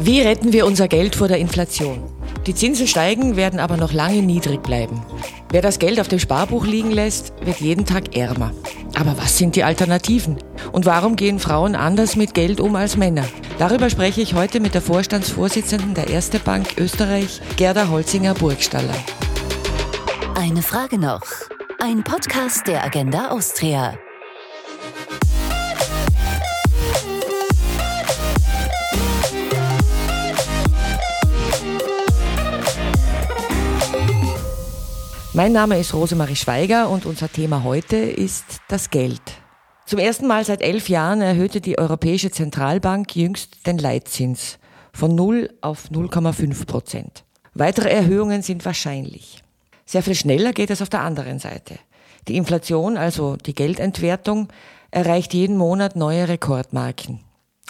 Wie retten wir unser Geld vor der Inflation? Die Zinsen steigen, werden aber noch lange niedrig bleiben. Wer das Geld auf dem Sparbuch liegen lässt, wird jeden Tag ärmer. Aber was sind die Alternativen? Und warum gehen Frauen anders mit Geld um als Männer? Darüber spreche ich heute mit der Vorstandsvorsitzenden der Erste Bank Österreich, Gerda Holzinger-Burgstaller. Eine Frage noch. Ein Podcast der Agenda Austria. Mein Name ist Rosemarie Schweiger und unser Thema heute ist das Geld. Zum ersten Mal seit elf Jahren erhöhte die Europäische Zentralbank jüngst den Leitzins von 0 auf 0,5 Prozent. Weitere Erhöhungen sind wahrscheinlich. Sehr viel schneller geht es auf der anderen Seite. Die Inflation, also die Geldentwertung, erreicht jeden Monat neue Rekordmarken.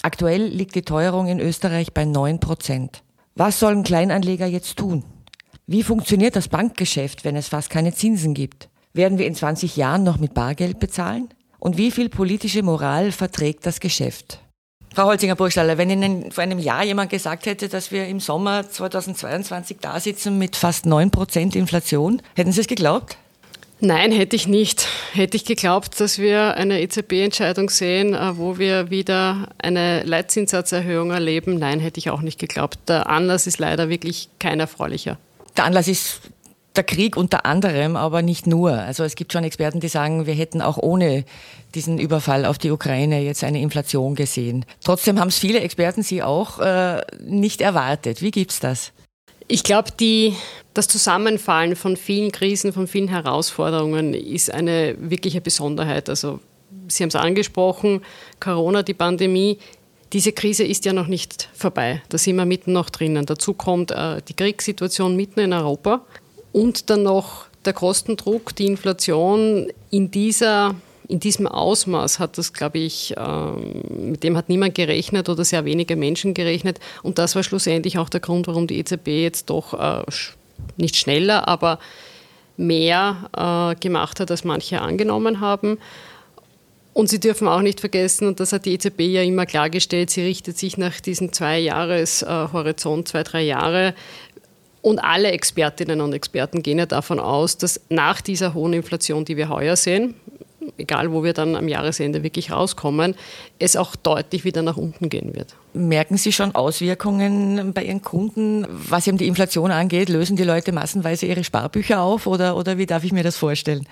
Aktuell liegt die Teuerung in Österreich bei 9 Prozent. Was sollen Kleinanleger jetzt tun? Wie funktioniert das Bankgeschäft, wenn es fast keine Zinsen gibt? Werden wir in 20 Jahren noch mit Bargeld bezahlen? Und wie viel politische Moral verträgt das Geschäft? Frau Holzinger-Burgstaller, wenn Ihnen vor einem Jahr jemand gesagt hätte, dass wir im Sommer 2022 da sitzen mit fast 9% Inflation, hätten Sie es geglaubt? Nein, hätte ich nicht. Hätte ich geglaubt, dass wir eine EZB-Entscheidung sehen, äh, wo wir wieder eine Leitzinsatzerhöhung erleben? Nein, hätte ich auch nicht geglaubt. Der Anlass ist leider wirklich kein erfreulicher. Der Anlass ist der Krieg unter anderem, aber nicht nur. Also es gibt schon Experten, die sagen, wir hätten auch ohne diesen Überfall auf die Ukraine jetzt eine Inflation gesehen. Trotzdem haben es viele Experten, Sie auch, äh, nicht erwartet. Wie gibt's das? Ich glaube, das Zusammenfallen von vielen Krisen, von vielen Herausforderungen ist eine wirkliche Besonderheit. Also Sie haben es angesprochen, Corona, die Pandemie, diese Krise ist ja noch nicht vorbei. Da sind wir mitten noch drinnen. Dazu kommt äh, die Kriegssituation mitten in Europa und dann noch der Kostendruck, die Inflation in dieser in diesem Ausmaß hat das, glaube ich, ähm, mit dem hat niemand gerechnet oder sehr wenige Menschen gerechnet. Und das war schlussendlich auch der Grund, warum die EZB jetzt doch äh, nicht schneller, aber mehr äh, gemacht hat, als manche angenommen haben. Und Sie dürfen auch nicht vergessen, und das hat die EZB ja immer klargestellt, sie richtet sich nach diesem Zwei-Jahres-Horizont, zwei, drei Jahre. Und alle Expertinnen und Experten gehen ja davon aus, dass nach dieser hohen Inflation, die wir heuer sehen, egal wo wir dann am Jahresende wirklich rauskommen, es auch deutlich wieder nach unten gehen wird. Merken Sie schon Auswirkungen bei Ihren Kunden, was eben die Inflation angeht? Lösen die Leute massenweise ihre Sparbücher auf oder, oder wie darf ich mir das vorstellen?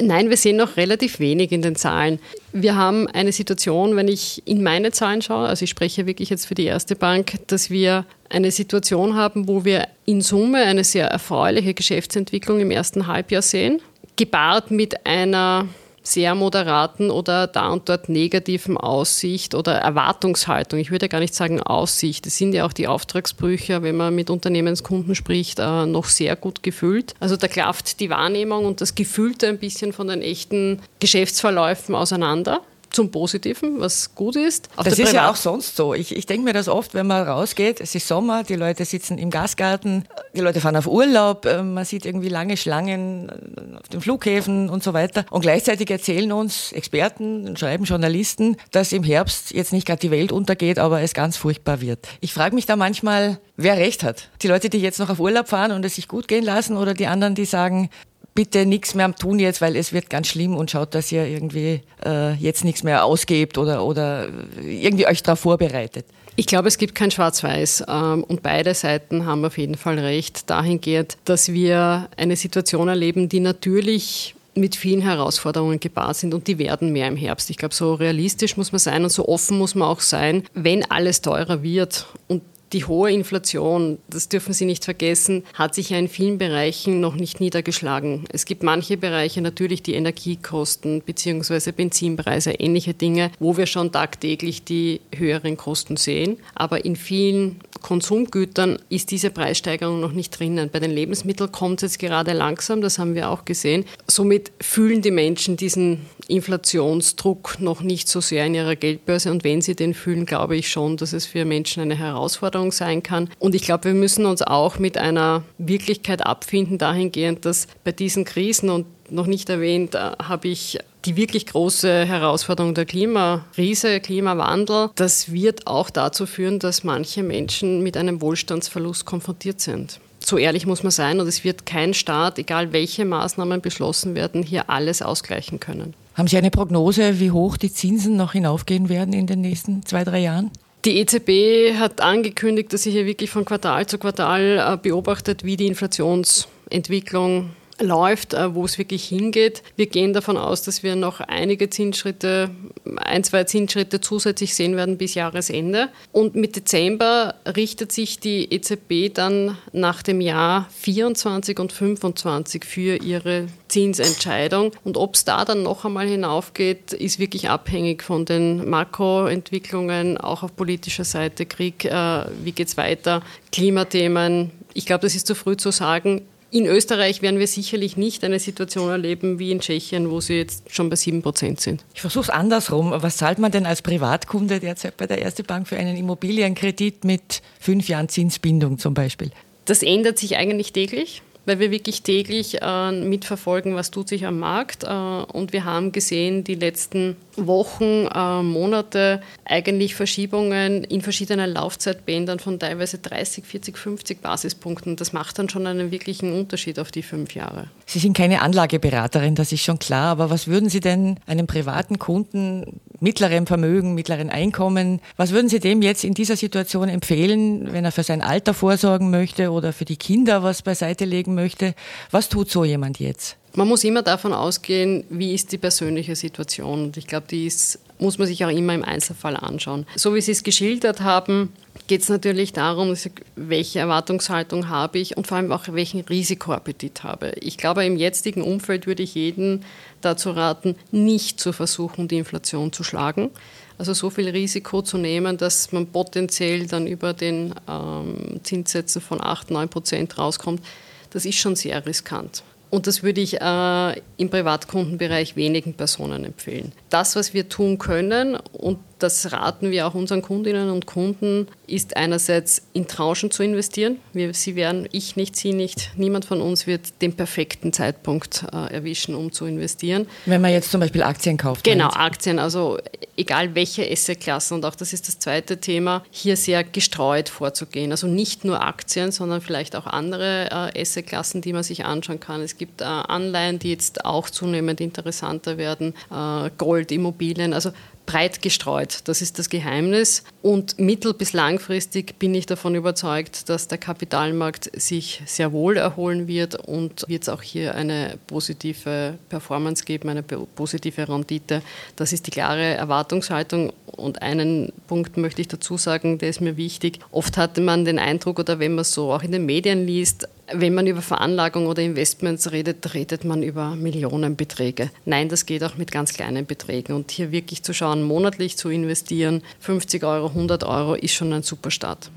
Nein, wir sehen noch relativ wenig in den Zahlen. Wir haben eine Situation, wenn ich in meine Zahlen schaue, also ich spreche wirklich jetzt für die erste Bank, dass wir eine Situation haben, wo wir in Summe eine sehr erfreuliche Geschäftsentwicklung im ersten Halbjahr sehen, gepaart mit einer sehr moderaten oder da und dort negativen Aussicht oder Erwartungshaltung. Ich würde gar nicht sagen Aussicht. Es sind ja auch die Auftragsbrüche, wenn man mit Unternehmenskunden spricht, äh, noch sehr gut gefüllt. Also da klafft die Wahrnehmung und das Gefühlte ein bisschen von den echten Geschäftsverläufen auseinander zum Positiven, was gut ist. Auf das ist ja auch sonst so. Ich, ich denke mir das oft, wenn man rausgeht, es ist Sommer, die Leute sitzen im Gasgarten, die Leute fahren auf Urlaub, äh, man sieht irgendwie lange Schlangen äh, auf den Flughäfen und so weiter. Und gleichzeitig erzählen uns Experten, schreiben Journalisten, dass im Herbst jetzt nicht gerade die Welt untergeht, aber es ganz furchtbar wird. Ich frage mich da manchmal, wer recht hat. Die Leute, die jetzt noch auf Urlaub fahren und es sich gut gehen lassen oder die anderen, die sagen, bitte nichts mehr tun jetzt, weil es wird ganz schlimm und schaut, dass ihr irgendwie äh, jetzt nichts mehr ausgebt oder, oder irgendwie euch darauf vorbereitet. Ich glaube, es gibt kein Schwarz-Weiß ähm, und beide Seiten haben auf jeden Fall recht dahingehend, dass wir eine Situation erleben, die natürlich mit vielen Herausforderungen gepaart sind und die werden mehr im Herbst. Ich glaube, so realistisch muss man sein und so offen muss man auch sein, wenn alles teurer wird und die hohe Inflation, das dürfen Sie nicht vergessen, hat sich ja in vielen Bereichen noch nicht niedergeschlagen. Es gibt manche Bereiche, natürlich die Energiekosten bzw. Benzinpreise, ähnliche Dinge, wo wir schon tagtäglich die höheren Kosten sehen. Aber in vielen Konsumgütern ist diese Preissteigerung noch nicht drinnen. Bei den Lebensmitteln kommt es jetzt gerade langsam, das haben wir auch gesehen. Somit fühlen die Menschen diesen Inflationsdruck noch nicht so sehr in ihrer Geldbörse. Und wenn sie den fühlen, glaube ich schon, dass es für Menschen eine Herausforderung sein kann. Und ich glaube, wir müssen uns auch mit einer Wirklichkeit abfinden, dahingehend, dass bei diesen Krisen und noch nicht erwähnt, äh, habe ich die wirklich große Herausforderung der Klimakrise, Klimawandel. Das wird auch dazu führen, dass manche Menschen mit einem Wohlstandsverlust konfrontiert sind. So ehrlich muss man sein und es wird kein Staat, egal welche Maßnahmen beschlossen werden, hier alles ausgleichen können. Haben Sie eine Prognose, wie hoch die Zinsen noch hinaufgehen werden in den nächsten zwei, drei Jahren? Die EZB hat angekündigt, dass sie hier wirklich von Quartal zu Quartal äh, beobachtet, wie die Inflationsentwicklung läuft, äh, wo es wirklich hingeht. Wir gehen davon aus, dass wir noch einige Zinsschritte, ein, zwei Zinsschritte zusätzlich sehen werden bis Jahresende. Und mit Dezember richtet sich die EZB dann nach dem Jahr 24 und 25 für ihre Zinsentscheidung. Und ob es da dann noch einmal hinaufgeht, ist wirklich abhängig von den Makroentwicklungen, auch auf politischer Seite, Krieg, äh, wie geht es weiter, Klimathemen. Ich glaube, das ist zu früh zu sagen. In Österreich werden wir sicherlich nicht eine Situation erleben wie in Tschechien, wo sie jetzt schon bei 7 Prozent sind. Ich versuche es andersrum. Was zahlt man denn als Privatkunde derzeit bei der Erste Bank für einen Immobilienkredit mit fünf Jahren Zinsbindung zum Beispiel? Das ändert sich eigentlich täglich weil wir wirklich täglich äh, mitverfolgen, was tut sich am Markt. Äh, und wir haben gesehen, die letzten Wochen, äh, Monate eigentlich Verschiebungen in verschiedenen Laufzeitbändern von teilweise 30, 40, 50 Basispunkten. Das macht dann schon einen wirklichen Unterschied auf die fünf Jahre. Sie sind keine Anlageberaterin, das ist schon klar. Aber was würden Sie denn einem privaten Kunden mittlerem Vermögen, mittleren Einkommen, was würden Sie dem jetzt in dieser Situation empfehlen, wenn er für sein Alter vorsorgen möchte oder für die Kinder was beiseite legen möchte? Was tut so jemand jetzt? Man muss immer davon ausgehen, wie ist die persönliche Situation. Und ich glaube, die ist, muss man sich auch immer im Einzelfall anschauen. So wie Sie es geschildert haben, geht es natürlich darum, welche Erwartungshaltung habe ich und vor allem auch welchen Risikoappetit habe. Ich glaube, im jetzigen Umfeld würde ich jeden dazu raten, nicht zu versuchen, die Inflation zu schlagen. Also so viel Risiko zu nehmen, dass man potenziell dann über den ähm, Zinssätzen von 8, 9 Prozent rauskommt, das ist schon sehr riskant. Und das würde ich äh, im Privatkundenbereich wenigen Personen empfehlen. Das, was wir tun können, und das raten wir auch unseren Kundinnen und Kunden, ist einerseits in Tranchen zu investieren. Wir, sie werden, ich nicht, Sie nicht, niemand von uns wird den perfekten Zeitpunkt äh, erwischen, um zu investieren. Wenn man jetzt zum Beispiel Aktien kauft. Genau, Aktien, also egal welche Assetklassen, und auch das ist das zweite Thema, hier sehr gestreut vorzugehen. Also nicht nur Aktien, sondern vielleicht auch andere äh, Assetklassen, die man sich anschauen kann. Es gibt äh, Anleihen, die jetzt auch zunehmend interessanter werden, äh, Gold, Immobilien, also breit gestreut. Das ist das Geheimnis. Und mittel- bis langfristig bin ich davon überzeugt, dass der Kapitalmarkt sich sehr wohl erholen wird und wird es auch hier eine positive Performance geben, eine positive Rendite. Das ist die klare Erwartungshaltung. Und einen Punkt möchte ich dazu sagen, der ist mir wichtig. Oft hatte man den Eindruck, oder wenn man so auch in den Medien liest, wenn man über Veranlagung oder Investments redet, redet man über Millionenbeträge. Nein, das geht auch mit ganz kleinen Beträgen. Und hier wirklich zu schauen, monatlich zu investieren, 50 Euro, 100 Euro, ist schon ein super Start.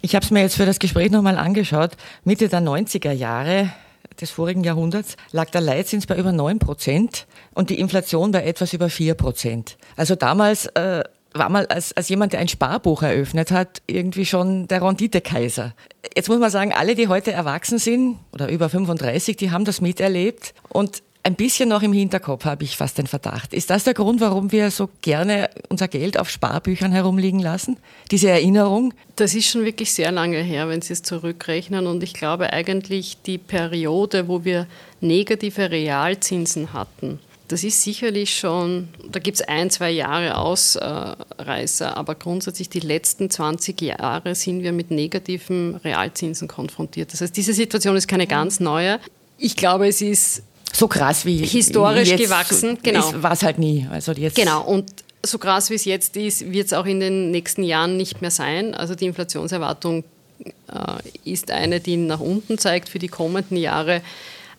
Ich habe es mir jetzt für das Gespräch nochmal angeschaut. Mitte der 90er Jahre des vorigen Jahrhunderts lag der Leitzins bei über 9 Prozent und die Inflation bei etwas über 4 Prozent. Also damals äh, war mal als, als jemand, der ein Sparbuch eröffnet hat, irgendwie schon der Renditekaiser. Jetzt muss man sagen, alle, die heute erwachsen sind oder über 35, die haben das miterlebt und ein bisschen noch im Hinterkopf habe ich fast den Verdacht. Ist das der Grund, warum wir so gerne unser Geld auf Sparbüchern herumliegen lassen? Diese Erinnerung? Das ist schon wirklich sehr lange her, wenn Sie es zurückrechnen. Und ich glaube eigentlich die Periode, wo wir negative Realzinsen hatten, das ist sicherlich schon, da gibt es ein, zwei Jahre Ausreißer, aber grundsätzlich die letzten 20 Jahre sind wir mit negativen Realzinsen konfrontiert. Das heißt, diese Situation ist keine ganz neue. Ich glaube, es ist so krass wie historisch gewachsen. Genau. War es halt nie. Also jetzt genau. Und so krass wie es jetzt ist, wird es auch in den nächsten Jahren nicht mehr sein. Also die Inflationserwartung äh, ist eine, die nach unten zeigt für die kommenden Jahre.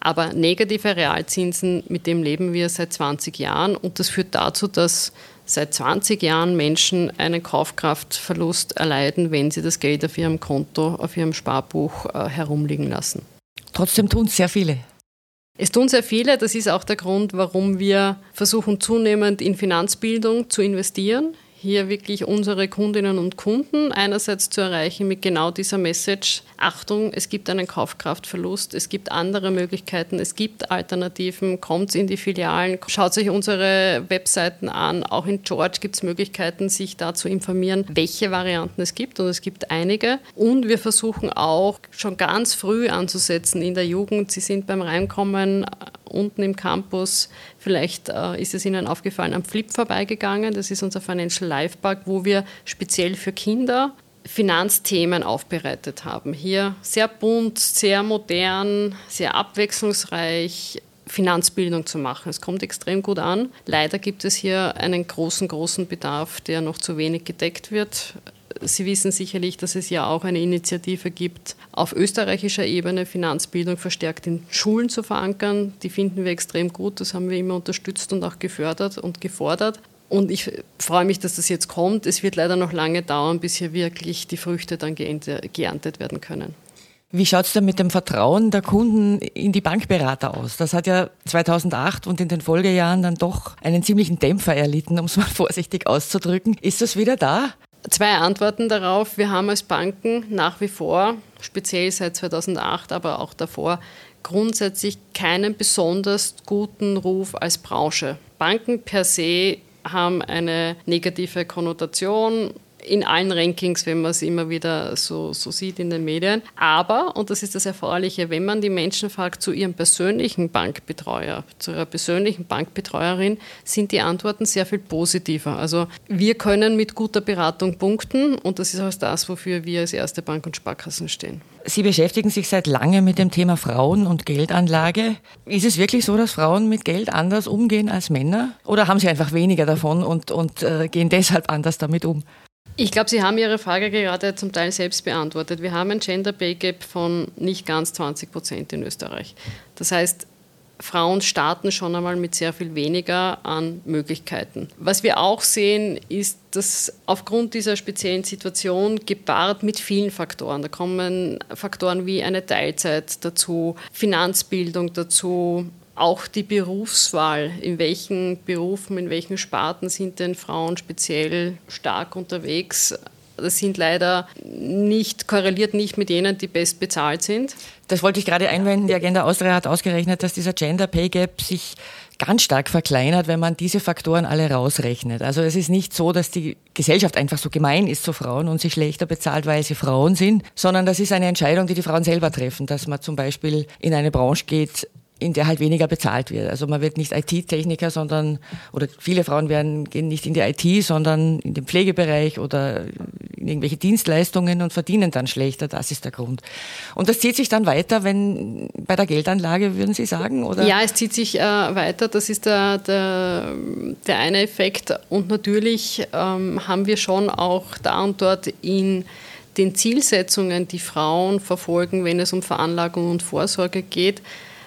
Aber negative Realzinsen, mit dem leben wir seit 20 Jahren und das führt dazu, dass seit 20 Jahren Menschen einen Kaufkraftverlust erleiden, wenn sie das Geld auf ihrem Konto, auf ihrem Sparbuch äh, herumliegen lassen. Trotzdem tun es sehr viele. Es tun sehr viele. Das ist auch der Grund, warum wir versuchen, zunehmend in Finanzbildung zu investieren. Hier wirklich unsere Kundinnen und Kunden einerseits zu erreichen mit genau dieser Message, Achtung, es gibt einen Kaufkraftverlust, es gibt andere Möglichkeiten, es gibt Alternativen, kommt in die Filialen, schaut sich unsere Webseiten an, auch in George gibt es Möglichkeiten, sich da zu informieren, welche Varianten es gibt und es gibt einige. Und wir versuchen auch schon ganz früh anzusetzen in der Jugend. Sie sind beim Reinkommen unten im Campus. Vielleicht äh, ist es Ihnen aufgefallen, am Flip vorbeigegangen. Das ist unser Financial Life Park, wo wir speziell für Kinder Finanzthemen aufbereitet haben. Hier sehr bunt, sehr modern, sehr abwechslungsreich. Finanzbildung zu machen. Es kommt extrem gut an. Leider gibt es hier einen großen, großen Bedarf, der noch zu wenig gedeckt wird. Sie wissen sicherlich, dass es ja auch eine Initiative gibt, auf österreichischer Ebene Finanzbildung verstärkt in Schulen zu verankern. Die finden wir extrem gut. Das haben wir immer unterstützt und auch gefördert und gefordert. Und ich freue mich, dass das jetzt kommt. Es wird leider noch lange dauern, bis hier wirklich die Früchte dann geerntet werden können. Wie schaut es denn mit dem Vertrauen der Kunden in die Bankberater aus? Das hat ja 2008 und in den Folgejahren dann doch einen ziemlichen Dämpfer erlitten, um es mal vorsichtig auszudrücken. Ist das wieder da? Zwei Antworten darauf. Wir haben als Banken nach wie vor, speziell seit 2008, aber auch davor, grundsätzlich keinen besonders guten Ruf als Branche. Banken per se haben eine negative Konnotation in allen Rankings, wenn man es immer wieder so, so sieht in den Medien. Aber, und das ist das Erfreuliche, wenn man die Menschen fragt zu ihrem persönlichen Bankbetreuer, zu ihrer persönlichen Bankbetreuerin, sind die Antworten sehr viel positiver. Also wir können mit guter Beratung punkten und das ist auch das, wofür wir als erste Bank und Sparkassen stehen. Sie beschäftigen sich seit langem mit dem Thema Frauen und Geldanlage. Ist es wirklich so, dass Frauen mit Geld anders umgehen als Männer? Oder haben sie einfach weniger davon und, und äh, gehen deshalb anders damit um? Ich glaube, Sie haben Ihre Frage gerade zum Teil selbst beantwortet. Wir haben ein Gender Pay Gap von nicht ganz 20 Prozent in Österreich. Das heißt, Frauen starten schon einmal mit sehr viel weniger an Möglichkeiten. Was wir auch sehen, ist, dass aufgrund dieser speziellen Situation gepaart mit vielen Faktoren, da kommen Faktoren wie eine Teilzeit dazu, Finanzbildung dazu, auch die Berufswahl, in welchen Berufen, in welchen Sparten sind denn Frauen speziell stark unterwegs? Das sind leider nicht, korreliert nicht mit jenen, die best bezahlt sind. Das wollte ich gerade einwenden. Die Agenda Austria hat ausgerechnet, dass dieser Gender Pay Gap sich ganz stark verkleinert, wenn man diese Faktoren alle rausrechnet. Also es ist nicht so, dass die Gesellschaft einfach so gemein ist zu Frauen und sie schlechter bezahlt, weil sie Frauen sind, sondern das ist eine Entscheidung, die die Frauen selber treffen, dass man zum Beispiel in eine Branche geht, in der halt weniger bezahlt wird. Also man wird nicht IT-Techniker, sondern, oder viele Frauen werden, gehen nicht in die IT, sondern in den Pflegebereich oder in irgendwelche Dienstleistungen und verdienen dann schlechter. Das ist der Grund. Und das zieht sich dann weiter, wenn, bei der Geldanlage, würden Sie sagen? Oder? Ja, es zieht sich äh, weiter. Das ist der, der, der eine Effekt. Und natürlich ähm, haben wir schon auch da und dort in den Zielsetzungen, die Frauen verfolgen, wenn es um Veranlagung und Vorsorge geht,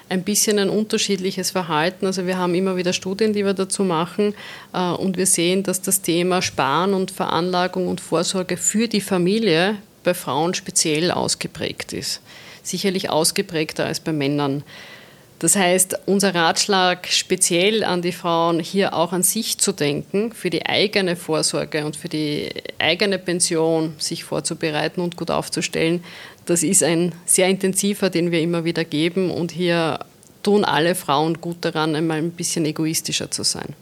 ein bisschen ein unterschiedliches Verhalten. Also wir haben immer wieder Studien, die wir dazu machen äh, und wir sehen, dass das Thema Sparen und Veranlagung und Vorsorge für die Familie bei Frauen speziell ausgeprägt ist. Sicherlich ausgeprägter als bei Männern. Das heißt, unser Ratschlag speziell an die Frauen, hier auch an sich zu denken, für die eigene Vorsorge und für die eigene Pension sich vorzubereiten und gut aufzustellen, das ist ein sehr intensiver, den wir immer wieder geben und hier tun alle Frauen gut daran, einmal ein bisschen egoistischer zu sein.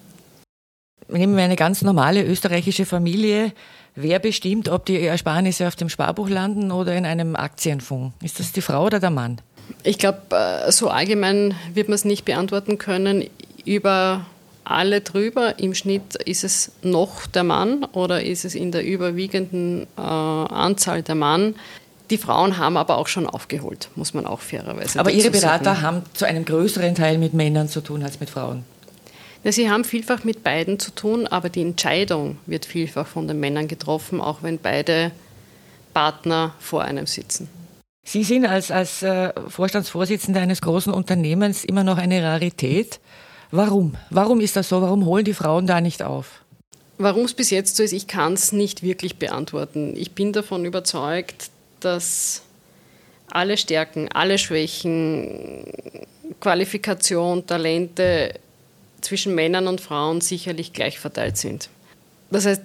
Nehmen wir eine ganz normale österreichische Familie. Wer bestimmt, ob die Ersparnisse auf dem Sparbuch landen oder in einem Aktienfonds? Ist das die Frau oder der Mann? Ich glaube, äh, so allgemein wird man es nicht beantworten können. Über alle drüber. Im Schnitt ist es noch der Mann oder ist es in der überwiegenden äh, Anzahl der Mann. Die Frauen haben aber auch schon aufgeholt, muss man auch fairerweise Aber Ihre Berater sagen. haben zu einem größeren Teil mit Männern zu tun als mit Frauen. Ja, sie haben vielfach mit beiden zu tun, aber die Entscheidung wird vielfach von den Männern getroffen, auch wenn beide Partner vor einem sitzen. Sie sind als, als äh, Vorstandsvorsitzender eines großen Unternehmens immer noch eine Rarität. Warum? Warum ist das so? Warum holen die Frauen da nicht auf? Warum es bis jetzt so ist, ich kann es nicht wirklich beantworten. Ich bin davon überzeugt, dass alle Stärken, alle Schwächen, Qualifikation, Talente zwischen Männern und Frauen sicherlich gleich verteilt sind. Das heißt,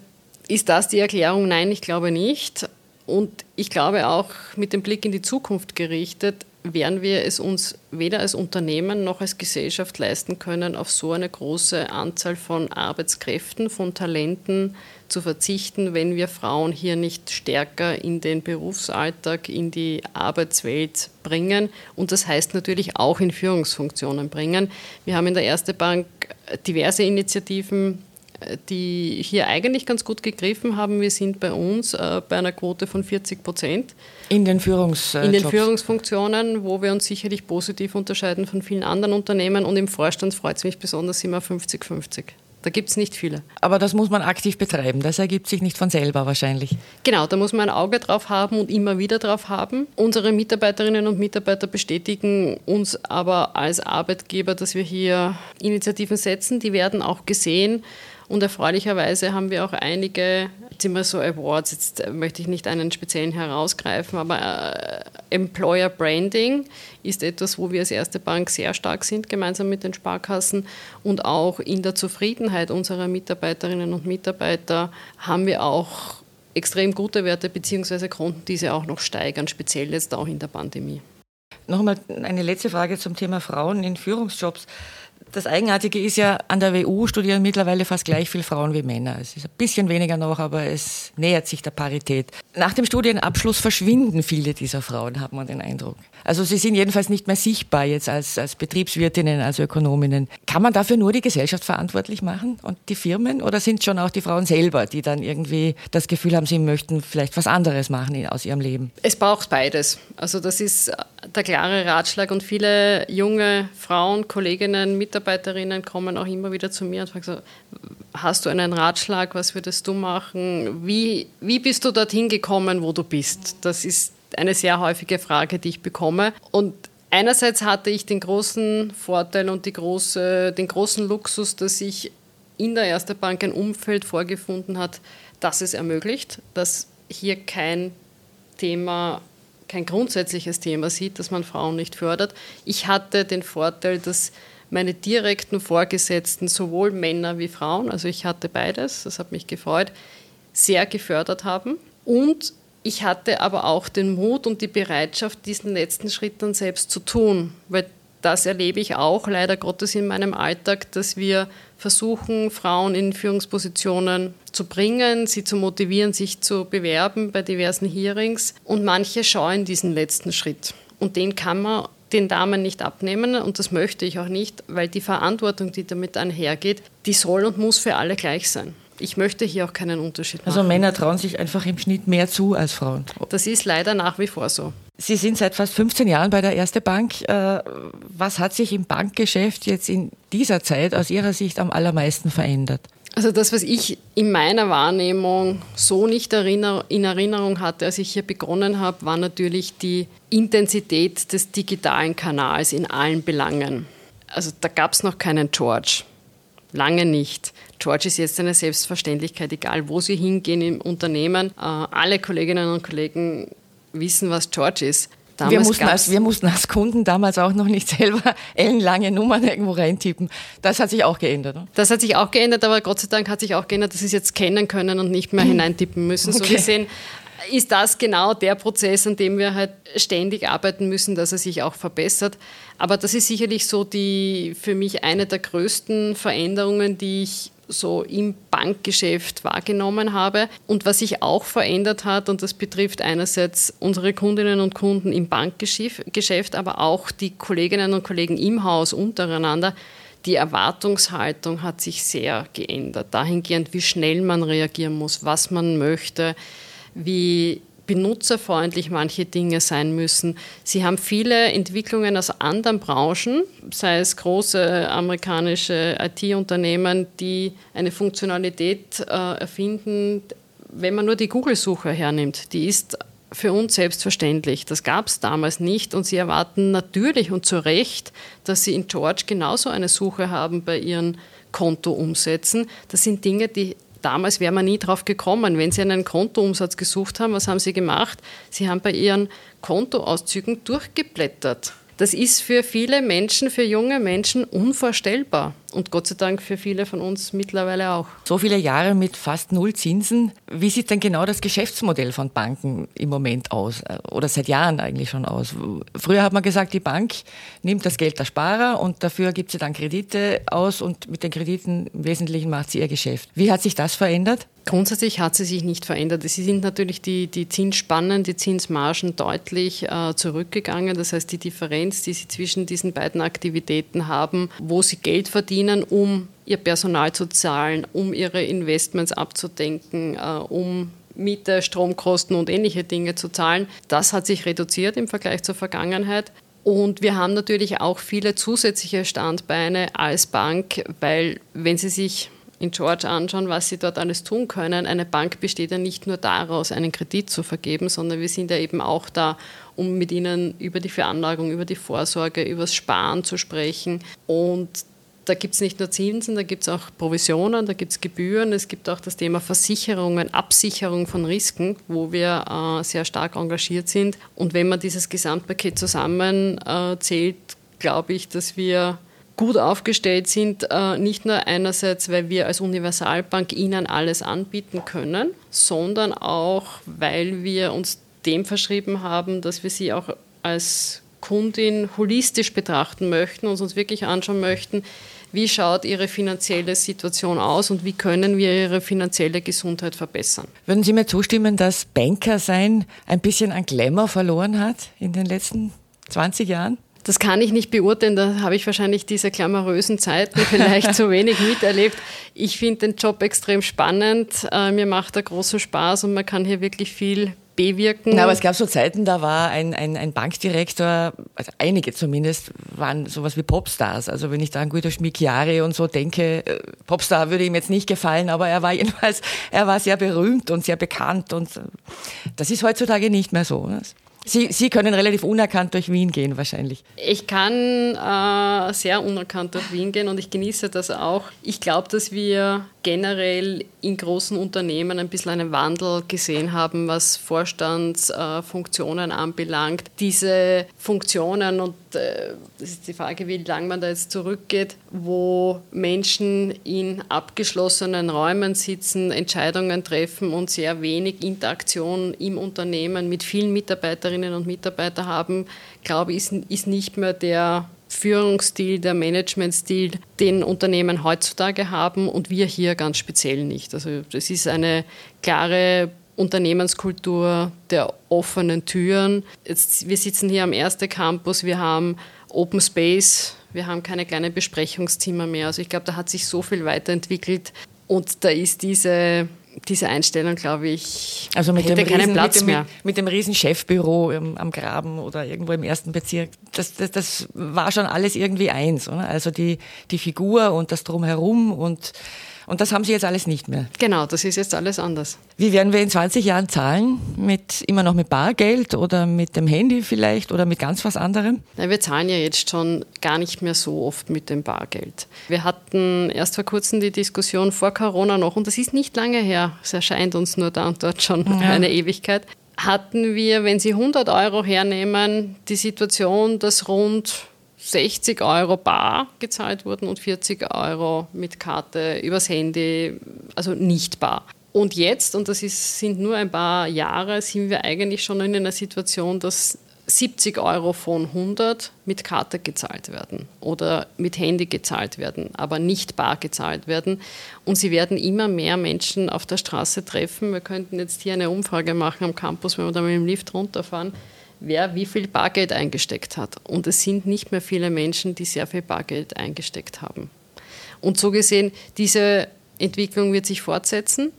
Ist das die Erklärung? Nein, ich glaube nicht. Und ich glaube auch mit dem Blick in die Zukunft gerichtet, werden wir es uns weder als Unternehmen noch als Gesellschaft leisten können, auf so eine große Anzahl von Arbeitskräften, von Talenten zu verzichten, wenn wir Frauen hier nicht stärker in den Berufsalltag, in die Arbeitswelt bringen. Und das heißt natürlich auch in Führungsfunktionen bringen. Wir haben in der Erste Bank diverse Initiativen die hier eigentlich ganz gut gegriffen haben. Wir sind bei uns äh, bei einer Quote von 40 Prozent. In den, Führungs in den Führungsfunktionen, wo wir uns sicherlich positiv unterscheiden von vielen anderen Unternehmen. Und im Vorstand freut es mich besonders immer 50-50. Da gibt es nicht viele. Aber das muss man aktiv betreiben. Das ergibt sich nicht von selber wahrscheinlich. Genau, da muss man ein Auge drauf haben und immer wieder drauf haben. Unsere Mitarbeiterinnen und Mitarbeiter bestätigen uns aber als Arbeitgeber, dass wir hier Initiativen setzen. Die werden auch gesehen. Und erfreulicherweise haben wir auch einige, jetzt immer so Awards, jetzt möchte ich nicht einen speziellen herausgreifen, aber äh, Employer Branding ist etwas, wo wir als erste Bank sehr stark sind, gemeinsam mit den Sparkassen. Und auch in der Zufriedenheit unserer Mitarbeiterinnen und Mitarbeiter haben wir auch extrem gute Werte, beziehungsweise konnten diese auch noch steigern, speziell jetzt auch in der Pandemie. Nochmal eine letzte Frage zum Thema Frauen in Führungsjobs. Das Eigenartige ist ja, an der WU studieren mittlerweile fast gleich viele Frauen wie Männer. Es ist ein bisschen weniger noch, aber es nähert sich der Parität. Nach dem Studienabschluss verschwinden viele dieser Frauen, hat man den Eindruck. Also sie sind jedenfalls nicht mehr sichtbar jetzt als, als Betriebswirtinnen, als Ökonominnen. Kann man dafür nur die Gesellschaft verantwortlich machen und die Firmen? Oder sind schon auch die Frauen selber, die dann irgendwie das Gefühl haben, sie möchten vielleicht was anderes machen aus ihrem Leben? Es braucht beides. Also das ist der klare Ratschlag und viele junge Frauen, Kolleginnen, Mitarbeiterinnen kommen auch immer wieder zu mir und fragen so, hast du einen Ratschlag, was würdest du machen? Wie, wie bist du dorthin gekommen, wo du bist? Das ist eine sehr häufige Frage, die ich bekomme. Und einerseits hatte ich den großen Vorteil und große, den großen Luxus, dass ich in der Erste Bank ein Umfeld vorgefunden hat, das es ermöglicht, dass hier kein Thema kein grundsätzliches Thema sieht, dass man Frauen nicht fördert. Ich hatte den Vorteil, dass meine direkten Vorgesetzten, sowohl Männer wie Frauen, also ich hatte beides, das hat mich gefreut, sehr gefördert haben. Und ich hatte aber auch den Mut und die Bereitschaft, diesen letzten Schritt dann selbst zu tun, weil das erlebe ich auch leider Gottes in meinem Alltag, dass wir versuchen, Frauen in Führungspositionen zu bringen, sie zu motivieren, sich zu bewerben bei diversen Hearings. Und manche scheuen diesen letzten Schritt. Und den kann man den Damen nicht abnehmen und das möchte ich auch nicht, weil die Verantwortung, die damit einhergeht, die soll und muss für alle gleich sein. Ich möchte hier auch keinen Unterschied also machen. Also Männer trauen sich einfach im Schnitt mehr zu als Frauen. Das ist leider nach wie vor so. Sie sind seit fast 15 Jahren bei der Erste Bank. Äh, was hat sich im Bankgeschäft jetzt in dieser Zeit aus Ihrer Sicht am allermeisten verändert? Also das, was ich in meiner Wahrnehmung so nicht in Erinnerung hatte, als ich hier begonnen habe, war natürlich die Intensität des digitalen Kanals in allen Belangen. Also da gab es noch keinen George. Lange nicht. George ist jetzt eine Selbstverständlichkeit, egal wo Sie hingehen im Unternehmen. Äh, alle Kolleginnen und Kollegen wissen, was George ist. Wir mussten, als, wir mussten als Kunden damals auch noch nicht selber ellenlange Nummern irgendwo reintippen. Das hat sich auch geändert. Ne? Das hat sich auch geändert, aber Gott sei Dank hat sich auch geändert, dass Sie es jetzt kennen können und nicht mehr hm. hineintippen müssen. Okay. So gesehen ist das genau der Prozess, an dem wir halt ständig arbeiten müssen, dass er sich auch verbessert. Aber das ist sicherlich so die für mich eine der größten Veränderungen, die ich so im Bankgeschäft wahrgenommen habe. Und was sich auch verändert hat, und das betrifft einerseits unsere Kundinnen und Kunden im Bankgeschäft, aber auch die Kolleginnen und Kollegen im Haus untereinander, die Erwartungshaltung hat sich sehr geändert. Dahingehend, wie schnell man reagieren muss, was man möchte, wie benutzerfreundlich manche Dinge sein müssen. Sie haben viele Entwicklungen aus anderen Branchen, sei es große amerikanische IT-Unternehmen, die eine Funktionalität äh, erfinden, wenn man nur die Google-Suche hernimmt, die ist für uns selbstverständlich. Das gab es damals nicht und sie erwarten natürlich und zu Recht, dass sie in George genauso eine Suche haben bei ihren Kontoumsätzen. Das sind Dinge, die Damals wäre man nie drauf gekommen. Wenn Sie einen Kontoumsatz gesucht haben, was haben Sie gemacht? Sie haben bei Ihren Kontoauszügen durchgeblättert. Das ist für viele Menschen, für junge Menschen unvorstellbar. Und Gott sei Dank für viele von uns mittlerweile auch. So viele Jahre mit fast null Zinsen. Wie sieht denn genau das Geschäftsmodell von Banken im Moment aus? Oder seit Jahren eigentlich schon aus? Früher hat man gesagt, die Bank nimmt das Geld der Sparer und dafür gibt sie dann Kredite aus und mit den Krediten im Wesentlichen macht sie ihr Geschäft. Wie hat sich das verändert? Grundsätzlich hat sie sich nicht verändert. Es sind natürlich die, die Zinsspannen, die Zinsmargen deutlich äh, zurückgegangen. Das heißt, die Differenz, die sie zwischen diesen beiden Aktivitäten haben, wo sie Geld verdienen, um ihr Personal zu zahlen, um ihre Investments abzudenken, äh, um Miete, Stromkosten und ähnliche Dinge zu zahlen, das hat sich reduziert im Vergleich zur Vergangenheit. Und wir haben natürlich auch viele zusätzliche Standbeine als Bank, weil wenn Sie sich in George anschauen, was sie dort alles tun können. Eine Bank besteht ja nicht nur daraus, einen Kredit zu vergeben, sondern wir sind ja eben auch da, um mit ihnen über die Veranlagung, über die Vorsorge, über das Sparen zu sprechen. Und da gibt es nicht nur Zinsen, da gibt es auch Provisionen, da gibt es Gebühren, es gibt auch das Thema Versicherungen, Absicherung von Risiken, wo wir äh, sehr stark engagiert sind. Und wenn man dieses Gesamtpaket zusammenzählt, äh, glaube ich, dass wir gut aufgestellt sind, äh, nicht nur einerseits, weil wir als Universalbank Ihnen alles anbieten können, sondern auch, weil wir uns dem verschrieben haben, dass wir Sie auch als Kundin holistisch betrachten möchten und uns wirklich anschauen möchten, wie schaut Ihre finanzielle Situation aus und wie können wir Ihre finanzielle Gesundheit verbessern. Würden Sie mir zustimmen, dass Banker sein ein bisschen an Glamour verloren hat in den letzten 20 Jahren? Das kann ich nicht beurteilen, da habe ich wahrscheinlich diese glamourösen Zeiten vielleicht zu wenig miterlebt. Ich finde den Job extrem spannend, äh, mir macht er großen Spaß und man kann hier wirklich viel bewirken. Na, aber es gab so Zeiten, da war ein, ein, ein Bankdirektor, also einige zumindest, waren sowas wie Popstars. Also wenn ich da an Guido Schmick-Jahre und so denke, äh, Popstar würde ihm jetzt nicht gefallen, aber er war jedenfalls, er war sehr berühmt und sehr bekannt und äh, das ist heutzutage nicht mehr so. Sie, Sie können relativ unerkannt durch Wien gehen, wahrscheinlich. Ich kann äh, sehr unerkannt durch Wien gehen und ich genieße das auch. Ich glaube, dass wir generell in großen Unternehmen ein bisschen einen Wandel gesehen haben, was Vorstandsfunktionen äh, anbelangt. Diese Funktionen, und äh, das ist die Frage, wie lange man da jetzt zurückgeht, wo Menschen in abgeschlossenen Räumen sitzen, Entscheidungen treffen und sehr wenig Interaktion im Unternehmen mit vielen Mitarbeiterinnen und Mitarbeitern haben, glaube ich, ist, ist nicht mehr der Führungsstil, der Managementstil, den Unternehmen heutzutage haben und wir hier ganz speziell nicht. Also das ist eine klare Unternehmenskultur der offenen Türen. Jetzt, wir sitzen hier am ersten Campus, wir haben Open Space, wir haben keine kleinen Besprechungszimmer mehr. Also ich glaube, da hat sich so viel weiterentwickelt und da ist diese diese Einstellung, glaube ich, also mit hätte dem keinen Riesen, Platz mit dem, mehr. Mit dem riesen Chefbüro am Graben oder irgendwo im ersten Bezirk, das, das, das war schon alles irgendwie eins. Oder? Also die, die Figur und das Drumherum und und das haben Sie jetzt alles nicht mehr. Genau, das ist jetzt alles anders. Wie werden wir in 20 Jahren zahlen? Mit, immer noch mit Bargeld oder mit dem Handy vielleicht oder mit ganz was anderem? Ja, wir zahlen ja jetzt schon gar nicht mehr so oft mit dem Bargeld. Wir hatten erst vor kurzem die Diskussion vor Corona noch, und das ist nicht lange her, es erscheint uns nur da und dort schon ja. eine Ewigkeit, hatten wir, wenn Sie 100 Euro hernehmen, die Situation, dass rund 60 Euro bar gezahlt wurden und 40 Euro mit Karte übers Handy, also nicht bar. Und jetzt, und das ist, sind nur ein paar Jahre, sind wir eigentlich schon in einer Situation, dass 70 Euro von 100 mit Karte gezahlt werden oder mit Handy gezahlt werden, aber nicht bar gezahlt werden. Und sie werden immer mehr Menschen auf der Straße treffen. Wir könnten jetzt hier eine Umfrage machen am Campus, wenn wir da mit dem Lift runterfahren wer wie viel Bargeld eingesteckt hat. Und es sind nicht mehr viele Menschen, die sehr viel Bargeld eingesteckt haben. Und so gesehen, diese Entwicklung wird sich fortsetzen.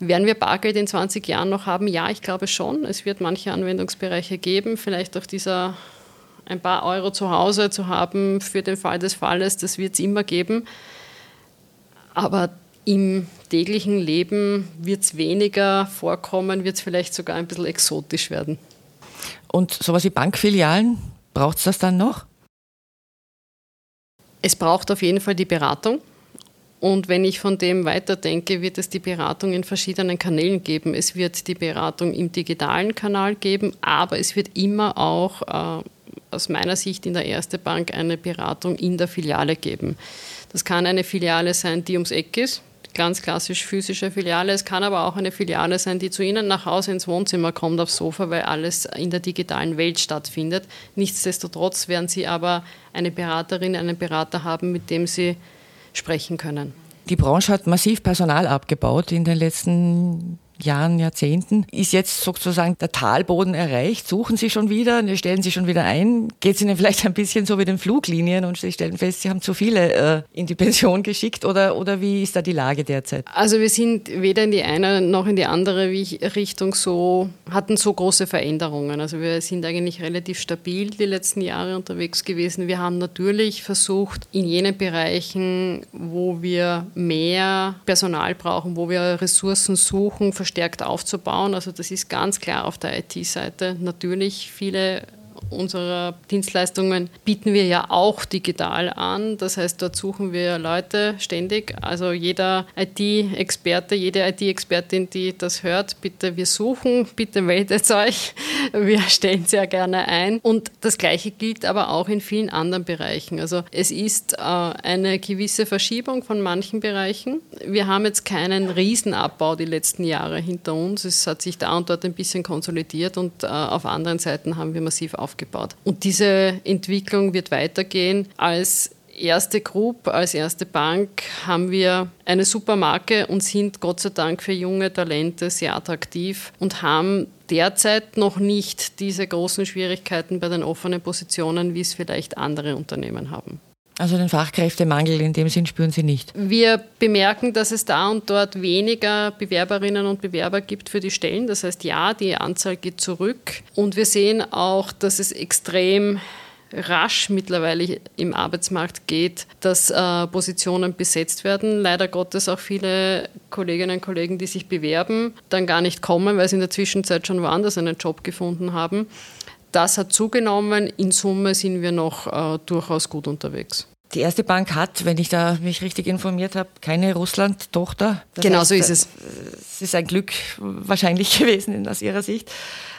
Werden wir Bargeld in 20 Jahren noch haben? Ja, ich glaube schon. Es wird manche Anwendungsbereiche geben, vielleicht auch dieser ein paar Euro zu Hause zu haben für den Fall des Falles, das wird es immer geben. Aber im täglichen Leben wird es weniger vorkommen, wird es vielleicht sogar ein bisschen exotisch werden. Und sowas wie Bankfilialen, braucht es das dann noch? Es braucht auf jeden Fall die Beratung. Und wenn ich von dem weiterdenke, wird es die Beratung in verschiedenen Kanälen geben. Es wird die Beratung im digitalen Kanal geben, aber es wird immer auch äh, aus meiner Sicht in der Erste Bank eine Beratung in der Filiale geben. Das kann eine Filiale sein, die ums Eck ist, ganz klassisch physische Filiale. Es kann aber auch eine Filiale sein, die zu Ihnen nach Hause ins Wohnzimmer kommt, aufs Sofa, weil alles in der digitalen Welt stattfindet. Nichtsdestotrotz werden Sie aber eine Beraterin, einen Berater haben, mit dem Sie sprechen können. Die Branche hat massiv Personal abgebaut in den letzten Jahren, Jahrzehnten. Ist jetzt sozusagen der Talboden erreicht? Suchen Sie schon wieder? Stellen Sie schon wieder ein? Geht es Ihnen vielleicht ein bisschen so wie den Fluglinien und Sie stellen fest, Sie haben zu viele äh, in die Pension geschickt oder, oder wie ist da die Lage derzeit? Also wir sind weder in die eine noch in die andere Richtung so, hatten so große Veränderungen. Also wir sind eigentlich relativ stabil die letzten Jahre unterwegs gewesen. Wir haben natürlich versucht, in jenen Bereichen, wo wir mehr Personal brauchen, wo wir Ressourcen suchen, verstärkt aufzubauen. Also das ist ganz klar auf der IT-Seite. Natürlich viele unserer Dienstleistungen bieten wir ja auch digital an. Das heißt, dort suchen wir Leute ständig. Also jeder IT-Experte, jede IT-Expertin, die das hört, bitte, wir suchen, bitte meldet euch. Wir stellen sehr gerne ein. Und das Gleiche gilt aber auch in vielen anderen Bereichen. Also es ist äh, eine gewisse Verschiebung von manchen Bereichen. Wir haben jetzt keinen Riesenabbau die letzten Jahre hinter uns. Es hat sich da und dort ein bisschen konsolidiert und äh, auf anderen Seiten haben wir massiv aufgebaut aufgebaut. Und diese Entwicklung wird weitergehen. Als erste Group, als erste Bank haben wir eine super Marke und sind Gott sei Dank für junge Talente sehr attraktiv und haben derzeit noch nicht diese großen Schwierigkeiten bei den offenen Positionen, wie es vielleicht andere Unternehmen haben. Also den Fachkräftemangel in dem Sinn spüren Sie nicht? Wir bemerken, dass es da und dort weniger Bewerberinnen und Bewerber gibt für die Stellen. Das heißt, ja, die Anzahl geht zurück. Und wir sehen auch, dass es extrem rasch mittlerweile im Arbeitsmarkt geht, dass äh, Positionen besetzt werden. Leider Gottes auch viele Kolleginnen und Kollegen, die sich bewerben, dann gar nicht kommen, weil sie in der Zwischenzeit schon woanders einen Job gefunden haben. Das hat zugenommen. In Summe sind wir noch äh, durchaus gut unterwegs. Die erste Bank hat, wenn ich da mich richtig informiert habe, keine Russland-Tochter. Genau heißt, so ist es. Es ist ein Glück wahrscheinlich gewesen aus Ihrer Sicht.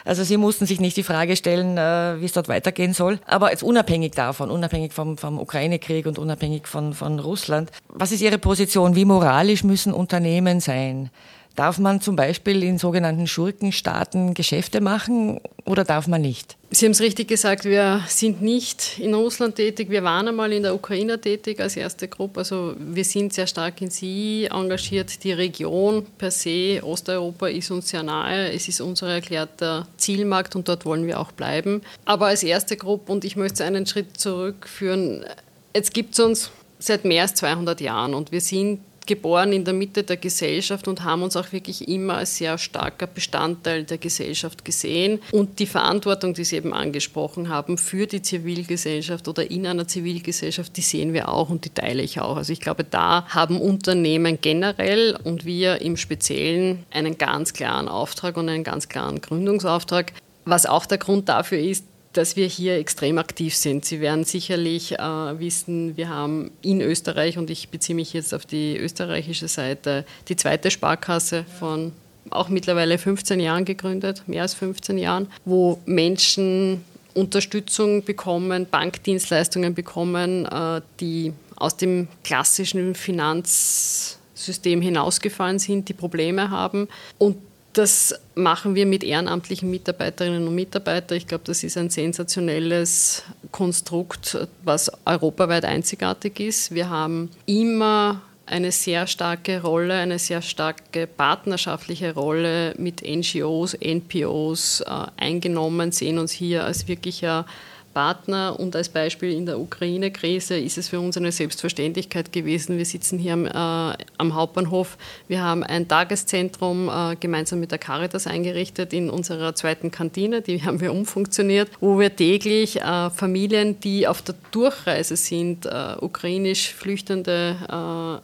Also Sie mussten sich nicht die Frage stellen, äh, wie es dort weitergehen soll. Aber jetzt unabhängig davon, unabhängig vom, vom Ukraine-Krieg und unabhängig von, von Russland, was ist Ihre Position? Wie moralisch müssen Unternehmen sein? Darf man zum Beispiel in sogenannten Schurkenstaaten Geschäfte machen oder darf man nicht? Sie haben es richtig gesagt, wir sind nicht in Russland tätig. Wir waren einmal in der Ukraine tätig als erste Gruppe. Also wir sind sehr stark in Sie engagiert. Die Region per se, Osteuropa, ist uns sehr nahe. Es ist unser erklärter Zielmarkt und dort wollen wir auch bleiben. Aber als erste Gruppe, und ich möchte einen Schritt zurückführen, jetzt gibt es uns seit mehr als 200 Jahren und wir sind geboren in der Mitte der Gesellschaft und haben uns auch wirklich immer als sehr starker Bestandteil der Gesellschaft gesehen. Und die Verantwortung, die Sie eben angesprochen haben, für die Zivilgesellschaft oder in einer Zivilgesellschaft, die sehen wir auch und die teile ich auch. Also ich glaube, da haben Unternehmen generell und wir im Speziellen einen ganz klaren Auftrag und einen ganz klaren Gründungsauftrag. Was auch der Grund dafür ist, dass wir hier extrem aktiv sind. Sie werden sicherlich äh, wissen, wir haben in Österreich, und ich beziehe mich jetzt auf die österreichische Seite, die zweite Sparkasse von auch mittlerweile 15 Jahren gegründet, mehr als 15 Jahren, wo Menschen Unterstützung bekommen, Bankdienstleistungen bekommen, äh, die aus dem klassischen Finanzsystem hinausgefallen sind, die Probleme haben und das machen wir mit ehrenamtlichen Mitarbeiterinnen und Mitarbeitern. Ich glaube, das ist ein sensationelles Konstrukt, was europaweit einzigartig ist. Wir haben immer eine sehr starke Rolle, eine sehr starke partnerschaftliche Rolle mit NGOs, NPOs äh, eingenommen, sehen uns hier als wirklicher Partner und als Beispiel in der Ukraine-Krise ist es für uns eine Selbstverständlichkeit gewesen. Wir sitzen hier am, äh, am Hauptbahnhof. Wir haben ein Tageszentrum äh, gemeinsam mit der Caritas eingerichtet in unserer zweiten Kantine. Die haben wir umfunktioniert, wo wir täglich äh, Familien, die auf der Durchreise sind, äh, ukrainisch flüchtende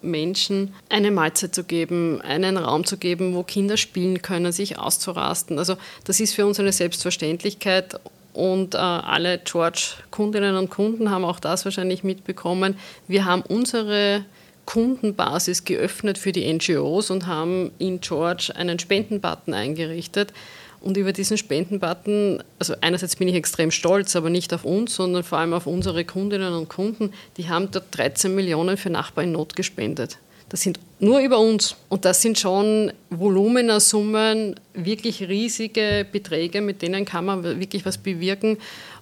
äh, Menschen, eine Mahlzeit zu geben, einen Raum zu geben, wo Kinder spielen können, sich auszurasten. Also das ist für uns eine Selbstverständlichkeit und äh, alle George-Kundinnen und Kunden haben auch das wahrscheinlich mitbekommen. Wir haben unsere Kundenbasis geöffnet für die NGOs und haben in George einen Spendenbutton eingerichtet. Und über diesen Spendenbutton, also einerseits bin ich extrem stolz, aber nicht auf uns, sondern vor allem auf unsere Kundinnen und Kunden, die haben dort 13 Millionen für Nachbarn in Not gespendet. Das sind nur über uns. Und das sind schon Volumenersummen, wirklich riesige Beträge, mit denen kann man wirklich was bewirken.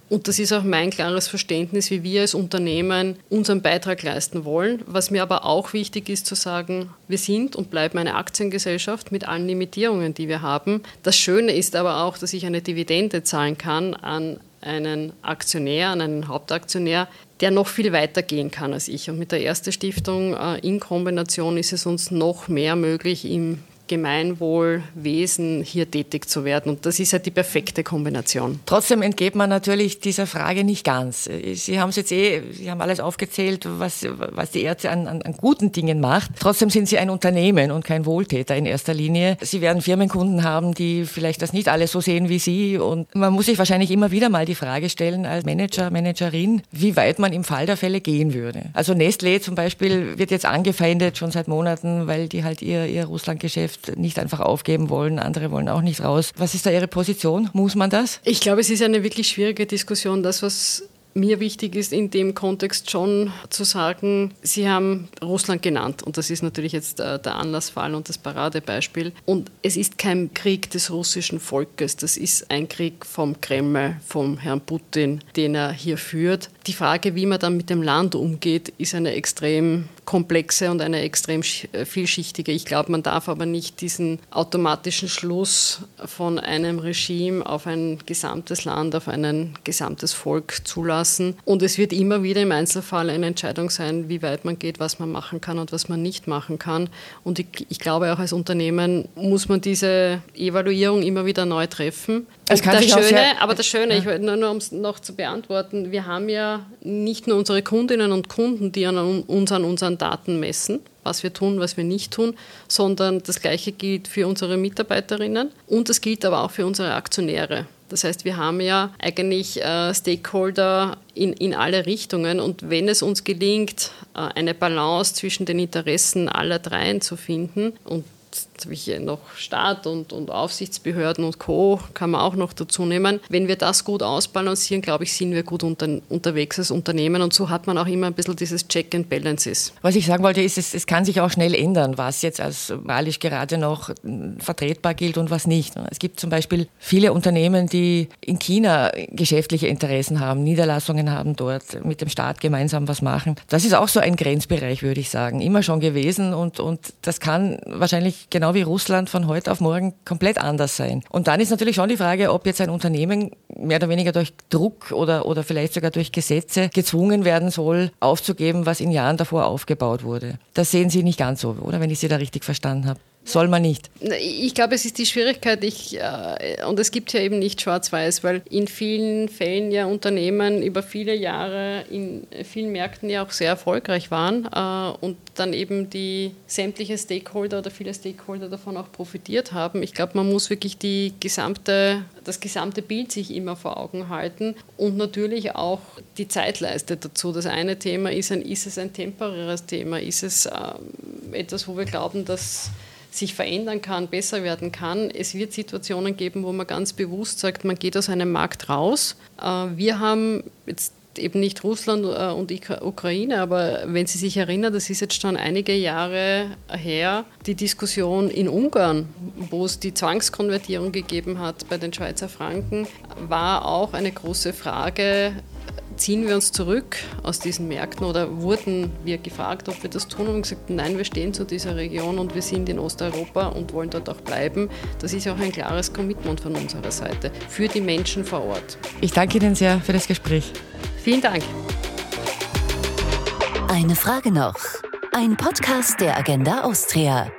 Und das ist auch mein klares Verständnis, wie wir als Unternehmen unseren Beitrag leisten wollen. Was mir aber auch wichtig ist zu sagen, wir sind und bleiben eine Aktiengesellschaft mit allen Limitierungen, die wir haben. Das Schöne ist aber auch, dass ich eine Dividende zahlen kann an einen Aktionär, an einen Hauptaktionär, der noch viel weiter gehen kann als ich. Und mit der ersten Stiftung äh, in Kombination ist es uns noch mehr möglich, im Gemeinwohlwesen hier tätig zu werden. Und das ist halt die perfekte Kombination. Trotzdem entgeht man natürlich dieser Frage nicht ganz. Sie haben es jetzt eh, Sie haben alles aufgezählt, was, was die Ärzte an, an, an guten Dingen macht. Trotzdem sind Sie ein Unternehmen und kein Wohltäter in erster Linie. Sie werden Firmenkunden haben, die vielleicht das nicht alles so sehen wie Sie. Und man muss sich wahrscheinlich immer wieder mal die Frage stellen als Manager, Managerin, wie weit man im Fall der Fälle gehen würde. Also Nestlé zum Beispiel wird jetzt angefeindet schon seit Monaten, weil die halt ihr, ihr Russlandgeschäft jetzt nicht einfach aufgeben wollen, andere wollen auch nicht raus. Was ist da Ihre Position? Muss man das? Ich glaube, es ist eine wirklich schwierige Diskussion. Das, was mir wichtig ist in dem Kontext schon zu sagen, Sie haben Russland genannt und das ist natürlich jetzt äh, der Anlassfall und das Paradebeispiel. Und es ist kein Krieg des russischen Volkes, das ist ein Krieg vom Kreml, vom Herrn Putin, den er hier führt. Die Frage, wie man dann mit dem Land umgeht, ist eine extrem komplexe und eine extrem äh, vielschichtige. Ich glaube, man darf aber nicht diesen automatischen Schluss von einem Regime auf ein gesamtes Land, auf ein gesamtes Volk zulassen. Und es wird immer wieder im Einzelfall eine Entscheidung sein, wie weit man geht, was man machen kann und was man nicht machen kann. Und ich, ich glaube, auch als Unternehmen muss man diese Evaluierung immer wieder neu treffen. Das kann das Schöne, aber das Schöne, ja. ich, nur, nur um es noch zu beantworten, wir haben ja nicht nur unsere Kundinnen und Kunden, die an uns an unseren Daten messen, was wir tun, was wir nicht tun, sondern das Gleiche gilt für unsere Mitarbeiterinnen und das gilt aber auch für unsere Aktionäre. Das heißt, wir haben ja eigentlich äh, Stakeholder in, in alle Richtungen und wenn es uns gelingt, äh, eine Balance zwischen den Interessen aller dreien zu finden und jetzt habe ich hier noch Staat und, und Aufsichtsbehörden und Co. kann man auch noch dazu nehmen. Wenn wir das gut ausbalancieren, glaube ich, sind wir gut unter, unterwegs als Unternehmen und so hat man auch immer ein bisschen dieses Check and Balances. Was ich sagen wollte, ist, es, es kann sich auch schnell ändern, was jetzt als moralisch gerade noch vertretbar gilt und was nicht. Es gibt zum Beispiel viele Unternehmen, die in China geschäftliche Interessen haben, Niederlassungen haben dort, mit dem Staat gemeinsam was machen. Das ist auch so ein Grenzbereich, würde ich sagen, immer schon gewesen und, und das kann wahrscheinlich genau wie Russland von heute auf morgen komplett anders sein. Und dann ist natürlich schon die Frage, ob jetzt ein Unternehmen mehr oder weniger durch Druck oder, oder vielleicht sogar durch Gesetze gezwungen werden soll, aufzugeben, was in Jahren davor aufgebaut wurde. Das sehen Sie nicht ganz so, oder? Wenn ich Sie da richtig verstanden habe. Soll man nicht? Ich glaube, es ist die Schwierigkeit, ich, äh, und es gibt ja eben nicht schwarz-weiß, weil in vielen Fällen ja Unternehmen über viele Jahre in vielen Märkten ja auch sehr erfolgreich waren äh, und dann eben die sämtliche Stakeholder oder viele Stakeholder davon auch profitiert haben. Ich glaube, man muss wirklich die gesamte, das gesamte Bild sich immer vor Augen halten und natürlich auch die Zeitleiste dazu. Das eine Thema ist, ein, ist es ein temporäres Thema? Ist es ähm, etwas, wo wir glauben, dass sich verändern kann, besser werden kann. Es wird Situationen geben, wo man ganz bewusst sagt, man geht aus einem Markt raus. Äh, wir haben jetzt eben nicht Russland äh, und Ukraine, aber wenn Sie sich erinnern, das ist jetzt schon einige Jahre her, die Diskussion in Ungarn, wo es die Zwangskonvertierung gegeben hat bei den Schweizer Franken, war auch eine große Frage, ziehen wir uns zurück aus diesen Märkten oder wurden wir gefragt, ob wir das tun und gesagt, nein, wir stehen zu dieser Region und wir sind in Osteuropa und wollen dort auch bleiben. Das ist auch ein klares Commitment von unserer Seite für die Menschen vor Ort. Ich danke Ihnen sehr für das Gespräch. Vielen Dank. Eine Frage noch. Ein Podcast der Agenda Austria.